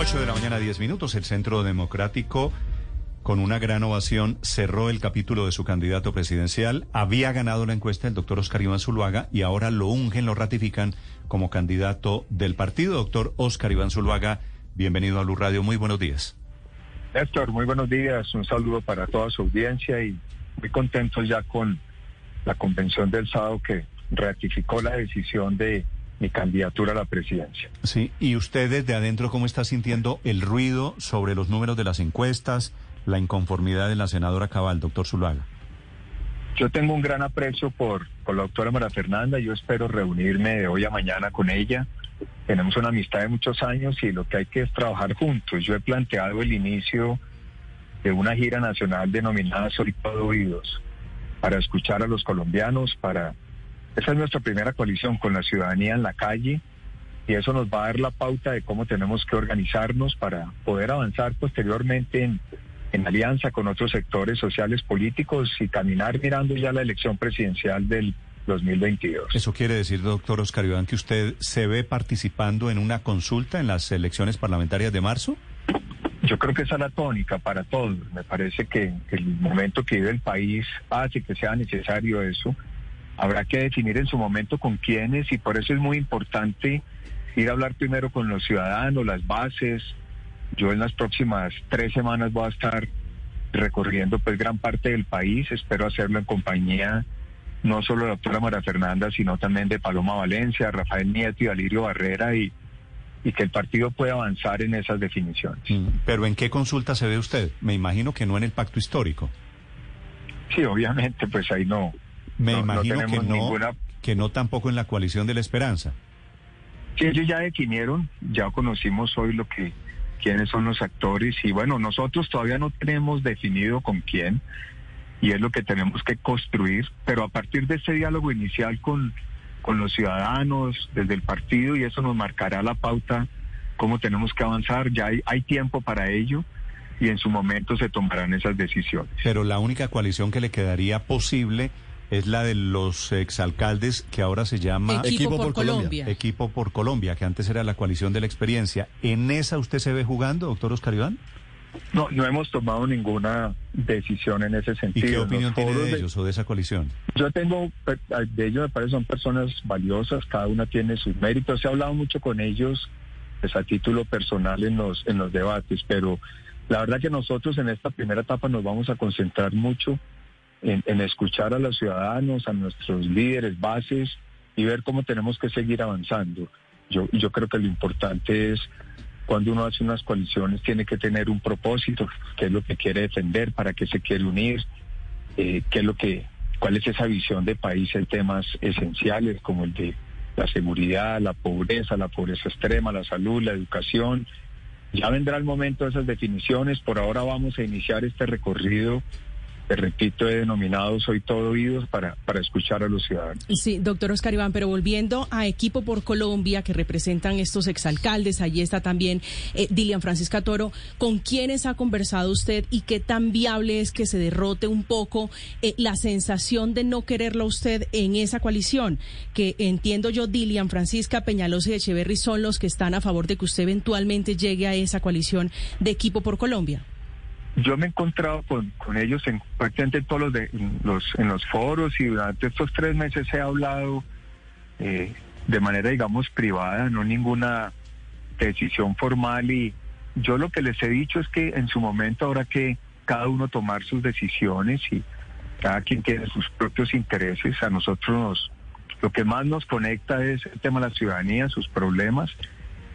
8 de la mañana, 10 minutos. El Centro Democrático, con una gran ovación, cerró el capítulo de su candidato presidencial. Había ganado la encuesta el doctor Oscar Iván Zuluaga y ahora lo ungen, lo ratifican como candidato del partido. Doctor Oscar Iván Zuluaga, bienvenido a Luz Radio. Muy buenos días. Néstor, muy buenos días. Un saludo para toda su audiencia y muy contentos ya con la convención del sábado que ratificó la decisión de mi candidatura a la presidencia. Sí, y usted desde adentro, ¿cómo está sintiendo el ruido sobre los números de las encuestas, la inconformidad de la senadora Cabal, doctor Zuluaga? Yo tengo un gran aprecio por, por la doctora María Fernanda. Yo espero reunirme de hoy a mañana con ella. Tenemos una amistad de muchos años y lo que hay que es trabajar juntos. Yo he planteado el inicio de una gira nacional denominada Soy Todo Oídos para escuchar a los colombianos, para... Esa es nuestra primera coalición con la ciudadanía en la calle y eso nos va a dar la pauta de cómo tenemos que organizarnos para poder avanzar posteriormente en, en alianza con otros sectores sociales políticos y caminar mirando ya la elección presidencial del 2022. Eso quiere decir, doctor Oscar Iván, que usted se ve participando en una consulta en las elecciones parlamentarias de marzo. Yo creo que esa es la tónica para todos. Me parece que el momento que vive el país hace que sea necesario eso. Habrá que definir en su momento con quiénes y por eso es muy importante ir a hablar primero con los ciudadanos, las bases. Yo en las próximas tres semanas voy a estar recorriendo pues gran parte del país. Espero hacerlo en compañía no solo de la doctora María Fernanda, sino también de Paloma Valencia, Rafael Nieto y Alirio Barrera y, y que el partido pueda avanzar en esas definiciones. Mm, Pero ¿en qué consulta se ve usted? Me imagino que no en el pacto histórico. Sí, obviamente, pues ahí no. Me no, no imagino que tenemos no, ninguna- que no tampoco en la coalición de la esperanza. Sí, ellos ya definieron, ya conocimos hoy lo que quiénes son los actores y bueno, nosotros todavía no tenemos definido con quién y es lo que tenemos que construir, pero a partir de este diálogo inicial con, con los ciudadanos, desde el partido, y eso nos marcará la pauta, cómo tenemos que avanzar, ya hay, hay tiempo para ello y en su momento se tomarán esas decisiones. Pero la única coalición que le quedaría posible es la de los exalcaldes que ahora se llama Equipo, por, Colombia. Equipo por Colombia, que antes era la coalición de la experiencia. ¿En esa usted se ve jugando, doctor Oscar Iván? No, no hemos tomado ninguna decisión en ese ¿Y sentido. qué Los opinión tiene de de- ellos o de esa coalición? Yo tengo, pe- de ellos me parece son personas valiosas, cada una tiene sus méritos. He hablado mucho con ellos pues, a título personal en los, en los debates, pero la verdad que nosotros en esta primera etapa nos vamos a concentrar mucho en, escuchar a los ciudadanos, a nuestros líderes, bases y ver cómo tenemos que seguir avanzando. Yo, yo creo que lo importante es cuando uno hace unas coaliciones tiene que tener un propósito, qué es lo que quiere defender, para qué se quiere unir, eh, qué es lo que, cuál es esa visión de país en temas esenciales como el de la seguridad, la pobreza, la pobreza extrema, la salud, la educación. Ya vendrá el momento de esas definiciones. Por ahora vamos a iniciar este recorrido te repito, he denominado Soy Todo Oídos para, para escuchar a los ciudadanos. Sí, doctor Oscar Iván, pero volviendo a Equipo por Colombia, que representan estos exalcaldes, allí está también eh, Dilian Francisca Toro, ¿con quiénes ha conversado usted y qué tan viable es que se derrote un poco eh, la sensación de no quererlo usted en esa coalición? Que entiendo yo, Dilian Francisca Peñalosa y Echeverry son los que están a favor de que usted eventualmente llegue a esa coalición de Equipo por Colombia. Yo me he encontrado con, con ellos en prácticamente en todos los, de, en los foros y durante estos tres meses he hablado eh, de manera, digamos, privada, no ninguna decisión formal y yo lo que les he dicho es que en su momento habrá que cada uno tomar sus decisiones y cada quien tiene sus propios intereses. A nosotros nos, lo que más nos conecta es el tema de la ciudadanía, sus problemas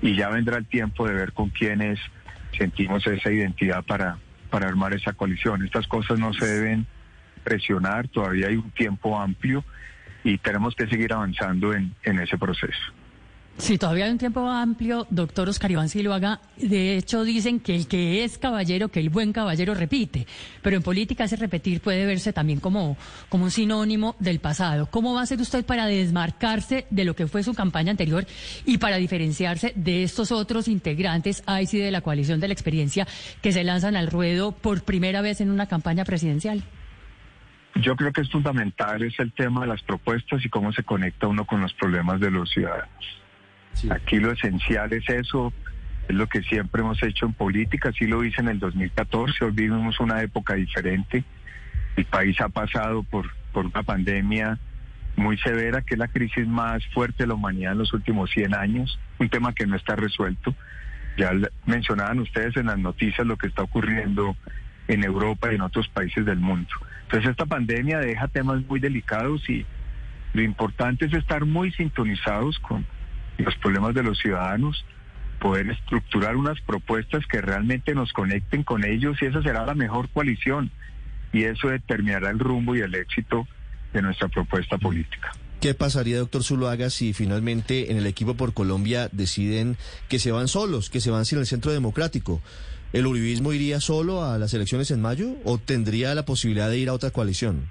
y ya vendrá el tiempo de ver con quiénes sentimos esa identidad para para armar esa coalición. Estas cosas no se deben presionar, todavía hay un tiempo amplio y tenemos que seguir avanzando en, en ese proceso. Sí, todavía hay un tiempo amplio, doctor Oscar Iván Siloaga. De hecho, dicen que el que es caballero, que el buen caballero repite. Pero en política ese repetir puede verse también como, como un sinónimo del pasado. ¿Cómo va a ser usted para desmarcarse de lo que fue su campaña anterior y para diferenciarse de estos otros integrantes, ahí sí, de la coalición de la experiencia, que se lanzan al ruedo por primera vez en una campaña presidencial? Yo creo que es fundamental es el tema de las propuestas y cómo se conecta uno con los problemas de los ciudadanos. Aquí lo esencial es eso, es lo que siempre hemos hecho en política, así lo hice en el 2014, hoy vivimos una época diferente, el país ha pasado por, por una pandemia muy severa, que es la crisis más fuerte de la humanidad en los últimos 100 años, un tema que no está resuelto. Ya mencionaban ustedes en las noticias lo que está ocurriendo en Europa y en otros países del mundo. Entonces esta pandemia deja temas muy delicados y lo importante es estar muy sintonizados con los problemas de los ciudadanos, poder estructurar unas propuestas que realmente nos conecten con ellos y esa será la mejor coalición y eso determinará el rumbo y el éxito de nuestra propuesta política. ¿Qué pasaría, doctor Zuluaga, si finalmente en el equipo por Colombia deciden que se van solos, que se van sin el centro democrático? ¿El uribismo iría solo a las elecciones en mayo o tendría la posibilidad de ir a otra coalición?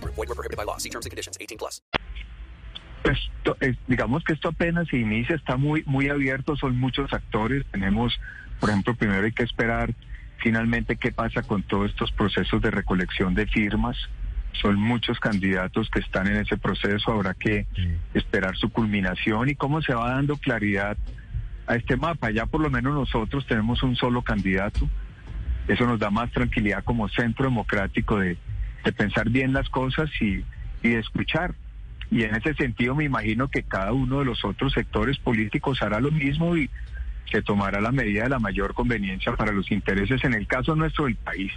Void were prohibited by law. See terms and conditions. 18 plus. Esto, es, digamos que esto apenas se inicia, está muy, muy abierto, son muchos actores. Tenemos, por ejemplo, primero hay que esperar finalmente qué pasa con todos estos procesos de recolección de firmas. Son muchos candidatos que están en ese proceso, habrá que esperar su culminación y cómo se va dando claridad a este mapa. Ya por lo menos nosotros tenemos un solo candidato. Eso nos da más tranquilidad como centro democrático de, pensar bien las cosas y, y de escuchar. Y en ese sentido me imagino que cada uno de los otros sectores políticos hará lo mismo y se tomará la medida de la mayor conveniencia para los intereses, en el caso nuestro del país.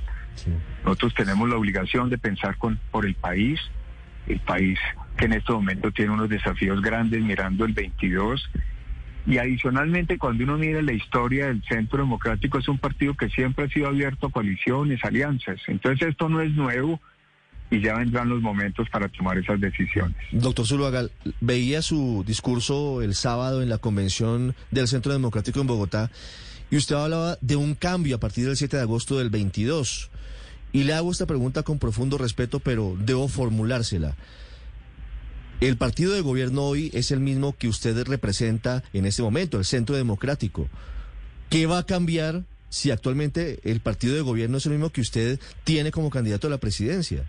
Nosotros tenemos la obligación de pensar con, por el país, el país que en este momento tiene unos desafíos grandes mirando el 22 y adicionalmente, cuando uno mira la historia del Centro Democrático, es un partido que siempre ha sido abierto a coaliciones, alianzas. Entonces esto no es nuevo y ya vendrán los momentos para tomar esas decisiones. Doctor Zuluaga, veía su discurso el sábado en la convención del Centro Democrático en Bogotá y usted hablaba de un cambio a partir del 7 de agosto del 22. Y le hago esta pregunta con profundo respeto, pero debo formulársela. El partido de gobierno hoy es el mismo que usted representa en este momento, el Centro Democrático. ¿Qué va a cambiar si actualmente el partido de gobierno es el mismo que usted tiene como candidato a la presidencia?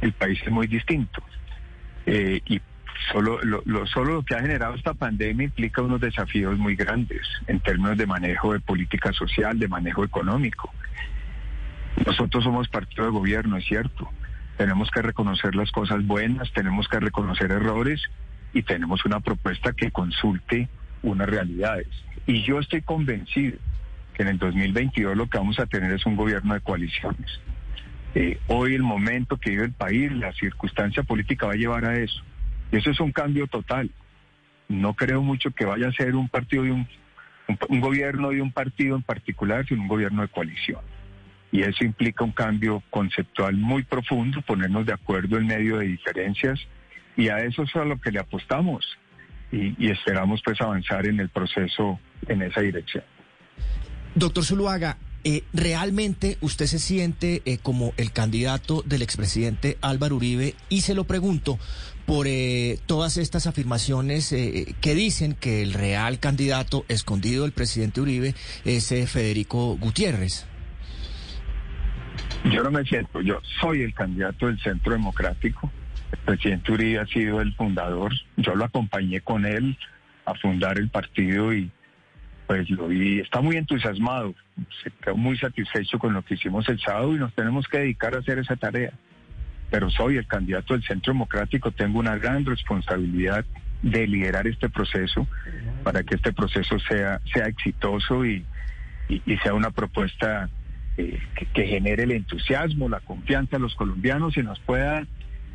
El país es muy distinto. Eh, y solo lo, solo lo que ha generado esta pandemia implica unos desafíos muy grandes en términos de manejo de política social, de manejo económico. Nosotros somos partido de gobierno, es cierto, tenemos que reconocer las cosas buenas, tenemos que reconocer errores y tenemos una propuesta que consulte unas realidades. Y yo estoy convencido que en el 2022 lo que vamos a tener es un gobierno de coaliciones. Eh, hoy el momento que vive el país, la circunstancia política va a llevar a eso. Y eso es un cambio total. No creo mucho que vaya a ser un partido de un, un gobierno de un partido en particular, sino un gobierno de coalición y eso implica un cambio conceptual muy profundo, ponernos de acuerdo en medio de diferencias y a eso es a lo que le apostamos y, esperamos pues avanzar en el proceso en esa dirección. Doctor Zuluaga, eh, ¿realmente usted se siente eh, como el candidato del expresidente Álvaro Uribe? Y se lo pregunto por eh, todas estas afirmaciones que dicen que el real candidato escondido del presidente Uribe es Federico Gutiérrez. Yo no me siento, yo soy el candidato del Centro Democrático. El presidente Uribe ha sido el fundador. Yo lo acompañé con él a fundar el partido y pues lo vi, está muy entusiasmado, se quedó muy satisfecho con lo que hicimos el sábado y nos tenemos que dedicar a hacer esa tarea. Pero soy el candidato del Centro Democrático, tengo una gran responsabilidad de liderar este proceso para que este proceso sea, sea exitoso y, y, sea una propuesta eh, que, que, genere el entusiasmo, la confianza de los colombianos y nos pueda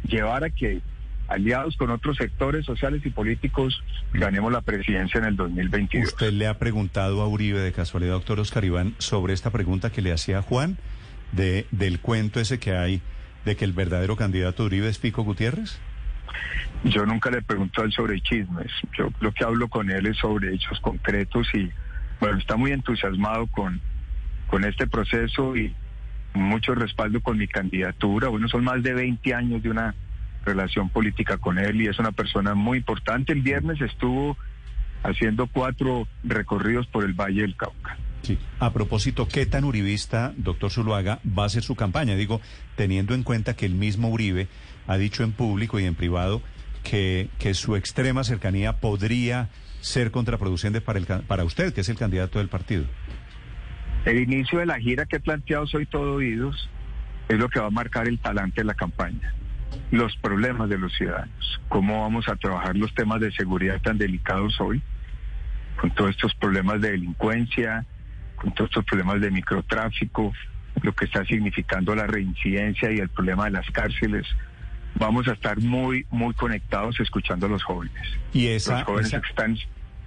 llevar a que aliados con otros sectores sociales y políticos ganemos la presidencia en el 2022. ¿Usted le ha preguntado a Uribe de casualidad, doctor Oscar Iván, sobre esta pregunta que le hacía Juan de, del cuento ese que hay de que el verdadero candidato Uribe es Pico Gutiérrez? Yo nunca le pregunto a él sobre chismes. Yo lo que hablo con él es sobre hechos concretos y, bueno, está muy entusiasmado con, con este proceso y mucho respaldo con mi candidatura. Bueno, son más de 20 años de una relación política con él y es una persona muy importante. El viernes estuvo haciendo cuatro recorridos por el Valle del Cauca. Sí. A propósito, ¿qué tan uribista, doctor Zuluaga, va a ser su campaña? Digo, teniendo en cuenta que el mismo Uribe ha dicho en público y en privado que, que su extrema cercanía podría ser contraproducente para, el, para usted, que es el candidato del partido. El inicio de la gira que he planteado Soy Todo Oídos es lo que va a marcar el talante de la campaña los problemas de los ciudadanos, cómo vamos a trabajar los temas de seguridad tan delicados hoy, con todos estos problemas de delincuencia, con todos estos problemas de microtráfico, lo que está significando la reincidencia y el problema de las cárceles. Vamos a estar muy, muy conectados escuchando a los jóvenes. Y esa, los jóvenes esa, que están,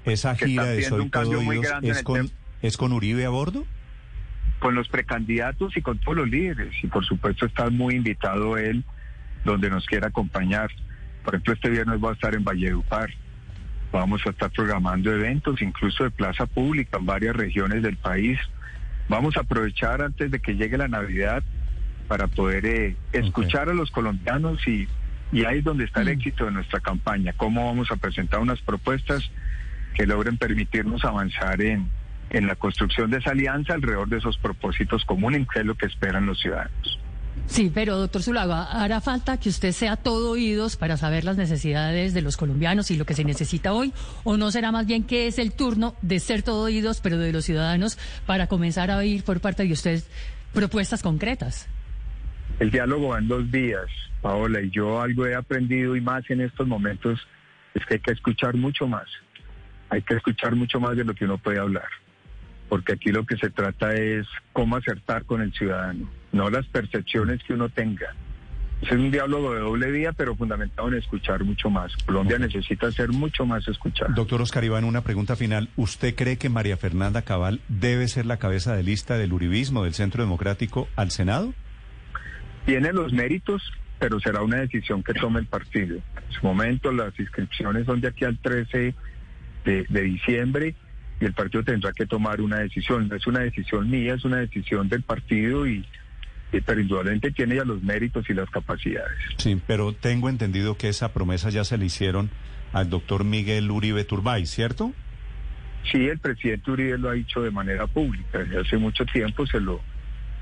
esa gira de Soy Todo es con, ¿es con Uribe a bordo? Con los precandidatos y con todos los líderes. Y por supuesto está muy invitado él donde nos quiera acompañar. Por ejemplo, este viernes va a estar en Valledupar. Vamos a estar programando eventos, incluso de plaza pública en varias regiones del país. Vamos a aprovechar antes de que llegue la Navidad para poder eh, escuchar a los colombianos y, y ahí es donde está el mm. éxito de nuestra campaña. Cómo vamos a presentar unas propuestas que logren permitirnos avanzar en, en la construcción de esa alianza alrededor de esos propósitos comunes, que es lo que esperan los ciudadanos. Sí, pero doctor Zulaga, hará falta que usted sea todo oídos para saber las necesidades de los colombianos y lo que se necesita hoy, o no será más bien que es el turno de ser todo oídos, pero de los ciudadanos, para comenzar a oír por parte de usted propuestas concretas. El diálogo va en dos días, Paola, y yo algo he aprendido y más en estos momentos es que hay que escuchar mucho más. Hay que escuchar mucho más de lo que uno puede hablar porque aquí lo que se trata es cómo acertar con el ciudadano, no las percepciones que uno tenga. Es un diálogo de doble vía, pero fundamentado en escuchar mucho más. Colombia necesita ser mucho más escuchada. Doctor Oscar Iván, una pregunta final. ¿Usted cree que María Fernanda Cabal debe ser la cabeza de lista del uribismo del Centro Democrático al Senado? Tiene los méritos, pero será una decisión que tome el partido. En su momento las inscripciones son de aquí al 13 de, de diciembre y el partido tendrá que tomar una decisión. No es una decisión mía, es una decisión del partido y, pero indudablemente tiene ya los méritos y las capacidades. Sí, pero tengo entendido que esa promesa ya se le hicieron al doctor Miguel Uribe Turbay, ¿cierto? Sí, el presidente Uribe lo ha dicho de manera pública. Desde hace mucho tiempo se lo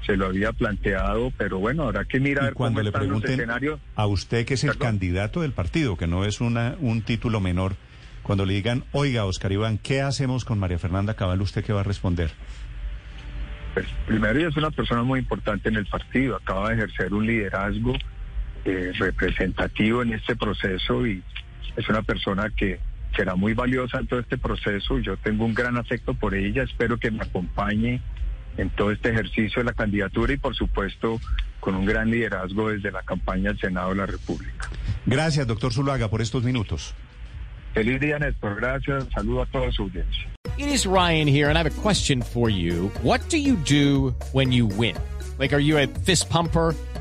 se lo había planteado, pero bueno, habrá que mirar cuando le pregunten a usted que es el candidato del partido, que no es una un título menor cuando le digan, oiga, Oscar Iván, ¿qué hacemos con María Fernanda Cabal? ¿Usted qué va a responder? Pues primero ella es una persona muy importante en el partido, acaba de ejercer un liderazgo eh, representativo en este proceso y es una persona que será muy valiosa en todo este proceso. Yo tengo un gran afecto por ella, espero que me acompañe en todo este ejercicio de la candidatura y por supuesto con un gran liderazgo desde la campaña al Senado de la República. Gracias, doctor Zuluaga, por estos minutos. Feliz día, Néstor. Gracias. Saludo a toda su audiencia. It is Ryan here, and I have a question for you. What do you do when you win? Like, are you a fist pumper?